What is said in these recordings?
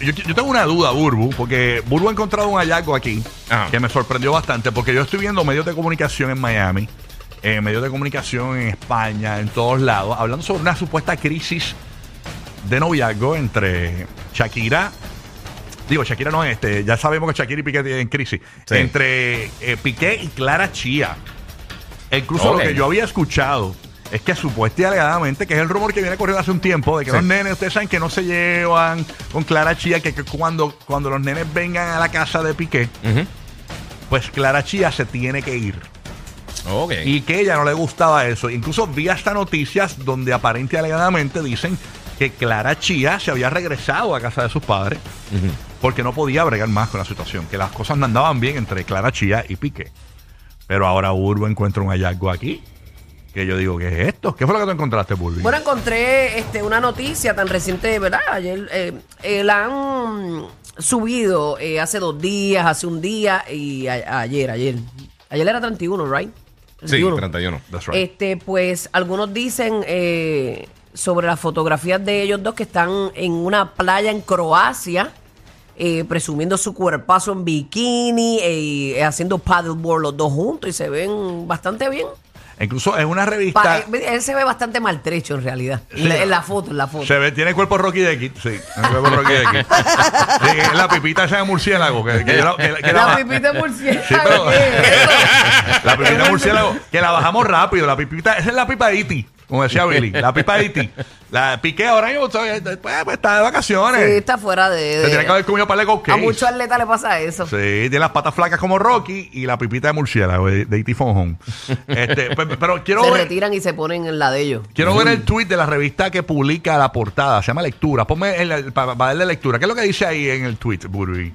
Yo, yo tengo una duda, Burbu, porque Burbu ha encontrado un hallazgo aquí Ajá. que me sorprendió bastante, porque yo estoy viendo medios de comunicación en Miami, eh, medios de comunicación en España, en todos lados, hablando sobre una supuesta crisis de noviazgo entre Shakira. Digo, Shakira no, este, ya sabemos que Shakira y Piqué tienen crisis. Sí. Entre eh, Piqué y Clara Chía. Incluso Ok. lo que yo había escuchado es que supuestamente y alegadamente, que es el rumor que viene corriendo hace un tiempo, de que Sí. los nenes, ustedes saben que no se llevan con Clara Chía, que, que cuando, cuando los nenes vengan a la casa de Piqué, pues Clara Chía se tiene que ir. Y que ella no le gustaba eso. Incluso vi hasta noticias donde aparente y alegadamente dicen que Clara Chía se había regresado a casa de sus padres porque no podía bregar más con la situación, que las cosas no andaban bien entre Clara Chía y Piqué. Pero ahora Urbo encuentra un hallazgo aquí. Que yo digo, ¿qué es esto? ¿Qué fue lo que tú encontraste, Burby? Bueno, encontré este, una noticia tan reciente, ¿verdad? Ayer eh, eh, la han subido eh, hace dos días, hace un día y a- ayer, ayer. Ayer era 31, ¿right? Sí, 31. That's right. Este, pues algunos dicen eh, sobre las fotografías de ellos dos que están en una playa en Croacia, eh, presumiendo su cuerpazo en bikini y haciendo paddleboard los dos juntos y se ven bastante bien. Incluso en una revista. Pa- eh, él se ve bastante maltrecho en realidad. Sí. En la- foto, en la foto. Se ve, tiene el cuerpo Rocky de Kid. Sí, el cuerpo Rocky de Kid. Sí, es la pipita esa de murciélago. Que, que, yo- que- que la la, pipita de murciélago. La pipita de murciélago. Que la bajamos rápido. La pipita, esa es la pipa de Iti. Como decía Billy. La pipa de Iti. La piqué ahora mismo. pues, pues, está de vacaciones. Sí, está fuera de. Se de- tiene que haber comido para a muchos atletas le pasa eso. Sí, tiene las patas flacas como Rocky y la pipita de murciélago de, de E.T. Fonjón. Este, pues, pero quiero se ver, retiran y se ponen en la de ellos. quiero ver el tweet de la revista que publica la portada. Se llama Lectura. Ponme el, para, darle lectura. ¿Qué es lo que dice ahí en el tweet, Burby?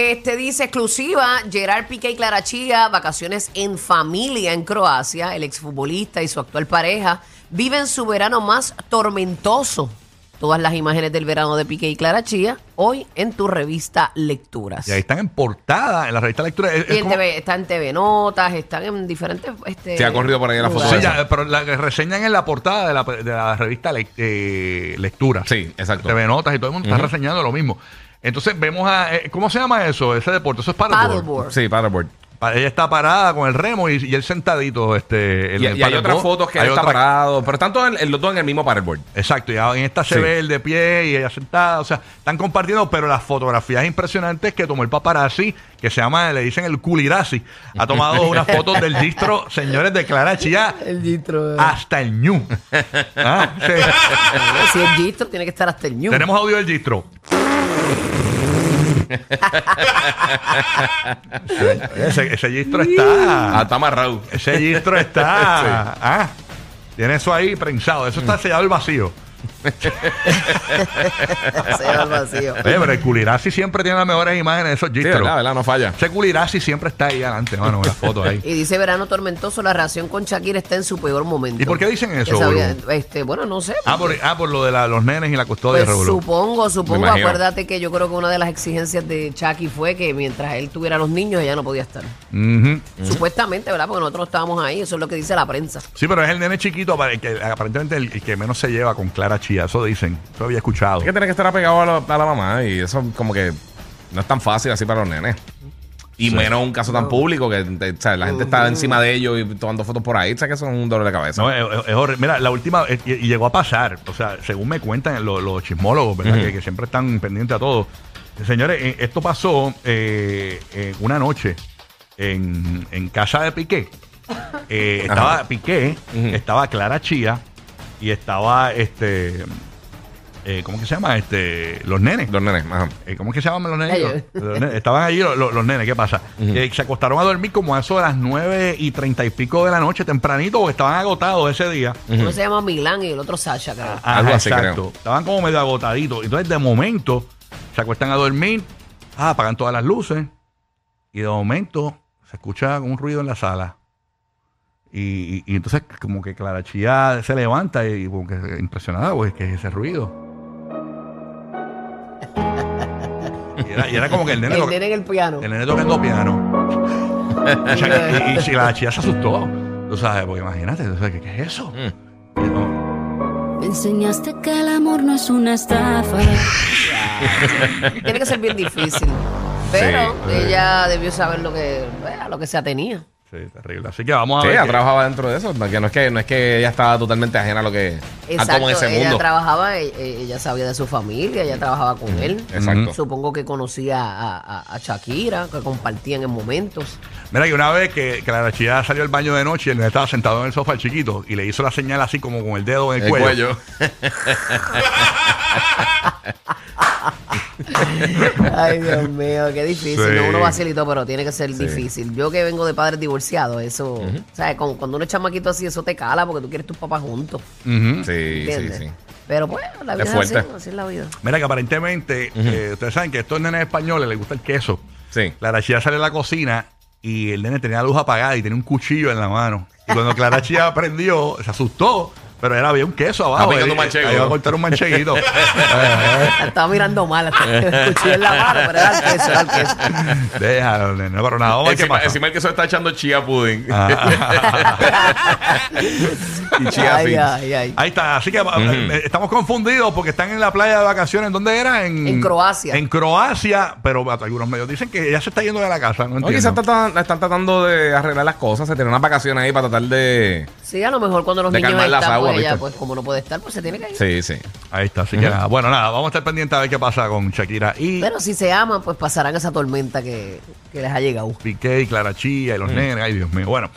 Este dice exclusiva, Gerard Piqué y Clara Chía, vacaciones en familia en Croacia. El exfutbolista y su actual pareja viven su verano más tormentoso. Todas las imágenes del verano de Piqué y Clara Chía, hoy en tu revista Lecturas. Y ahí están en portada, en la revista Lectura. Es- Y es en como- TV, está en TV Notas, están en diferentes... Este, Sí, ha corrido por ahí la foto Sí, ya, pero la que reseñan en la portada de la, de la revista Lec- eh, Lectura. Sí, exacto. TV Notas y todo el mundo está reseñando lo mismo. Entonces vemos a... eh, ¿Cómo se llama eso? Ese deporte. Eso es paddleboard. Paddleboard. Sí, paddleboard. Pa- Ella está parada con el remo y, y él sentadito. Este, en Y, el y hay paddleboard. otras fotos que Hay él está otra- parado. Pero están todos en, en los dos en el mismo paddleboard. Exacto, y en esta se Sí. ve el de pie y ella sentada, o sea, están compartiendo, pero las fotografías impresionantes que tomó el paparazzi, que se llama, le dicen el culirasi, ha tomado unas fotos del distro, señores, de Clara Chía, El gistro. eh. hasta el ñu. Ah, sí. Si es gistro, tiene que estar hasta el ñu. Tenemos audio del distro. Ese, ese gistro Ah, está. está amarrado. Ese gistro está. Ah, tiene eso ahí prensado. Eso está sellado el vacío. Se va al vacío. Oye, pero el culirasi siempre tiene las mejores imágenes de esos Sí, gistros. verdad, verdad, no falla. Ese culirasi siempre está ahí adelante, mano, en las fotos ahí. Y dice verano tormentoso, la relación con Shakira está en su peor momento. ¿Y por qué dicen eso, este, bueno, no sé. Ah, por, ah, por lo de la- los nenes y la custodia, Pues supongo, supongo. Imagino. Acuérdate que yo creo que una de las exigencias de Chucky fue que mientras él tuviera los niños, ella no podía estar. Ujú. Supuestamente, ¿verdad? Porque nosotros no estábamos ahí, eso es lo que dice la prensa. Sí, pero es el nene chiquito, para el que, aparentemente el, el que menos se lleva con Clara Chía. Eso dicen. Eso había escuchado. Es que tiene que estar apegado a, la- a la mamá y eso como que no es tan fácil así para los nenes. Y menos un caso tan público que te- o sea, la gente está encima de ellos y tomando fotos por ahí. O sea, que eso es un dolor de cabeza. No, es, es horrible. Mira, la última, eh, y, y llegó a pasar, o sea, según me cuentan los, los chismólogos, ¿verdad? Que, que siempre están pendientes a todo. Señores, eh, esto pasó eh, eh, una noche en, en casa de Piqué. Eh, estaba. Piqué, estaba Clara Chía y estaba este. eh, ¿Cómo que se llama? Este, los nenes. Los nenes, ajá. Eh, ¿Cómo es que se llaman los nenes? Ellos. Los- los nenes. Estaban allí los, los- los nenes, ¿qué pasa? Que se acostaron a dormir como a eso de las 9 y 30 y pico de la noche, tempranito, porque estaban agotados ese día. Uno se llama Milán y el otro Sasha, creo. Ajá, Algo así, exacto. creo. Estaban como medio agotaditos. Entonces, de momento, se acuestan a dormir, ah, apagan todas las luces y de momento se escucha un ruido en la sala. Y, y- y entonces como que Clara Chía se levanta y como que impresionada, pues, que es ese ruido. Y era, y era como que el nene, El nene en el piano. el nene tocando piano. Y, Sha- y- y Clara Chía se asustó. Tú sabes, porque imagínate, o sea, ¿qué, qué es eso? Y no, Me enseñaste que el amor no es una estafa. Tiene que ser bien difícil. Pero Sí. ella debió saber lo que, a lo que se atenía. Sí, terrible. Así que vamos a Sí, ver. ella trabajaba dentro de eso. Que no es que, no es que ella estaba totalmente ajena a lo que. a Exacto, como en ese ella mundo. trabajaba, e- e- ella sabía de su familia, ella trabajaba con él. Exacto. Supongo que conocía a, a- a Shakira, que compartían en momentos. Mira, que una vez que, que la chilla salió al baño de noche y el nene estaba sentado en el sofá el chiquito y le hizo la señal así como con el dedo en el, El cuello. cuello. Ay, Dios mío, qué difícil. Sí. No, uno vacilito, pero tiene que ser difícil. Yo que vengo de padres divorciados, eso, ¿sabes? Con- Cuando uno es chamaquito así, eso te cala porque tú quieres tus papás juntos. Sí, sí, ¿entiendes? sí. Pero pues, la vida Es es, así, así es la vida. Mira que aparentemente, eh, ustedes saben que a estos nenes españoles les gusta el queso. Sí. Clara Chía sale a la cocina y el nene tenía la luz apagada y tenía un cuchillo en la mano. Y cuando Clara Chía aprendió, se asustó, pero era había un queso abajo. Ah, picando Él- un manchego. iba a cortar un mancheguito. Eh, eh, Estaba mirando mal, cuchillo en la mano, pero era el queso, era el queso. Déjalo. No, pero nada, vamos Encima, el que se está echando chía pudding. Ah. y chía Ay, seeds. ay, ay. Ahí está, así que eh, estamos confundidos porque están en la playa de vacaciones. ¿Dónde era? En, En Croacia. En Croacia, pero algunos medios dicen que ella se está yendo de la casa. No No, entiendo. quizás están, están tratando de arreglar las cosas, se tienen unas vacaciones ahí para tratar de. Sí, a lo mejor cuando los De niños calmar las están, pues ella, pues como no puede estar, pues se tiene que ir. Sí, sí. Ahí está, así que nada. Bueno, nada, vamos a estar pendientes a ver qué pasa con Shakira y Pero si se aman, pues pasarán esa tormenta que, que les ha llegado. Piqué y Clara Chía y los nenes. Ay, Dios mío. Bueno,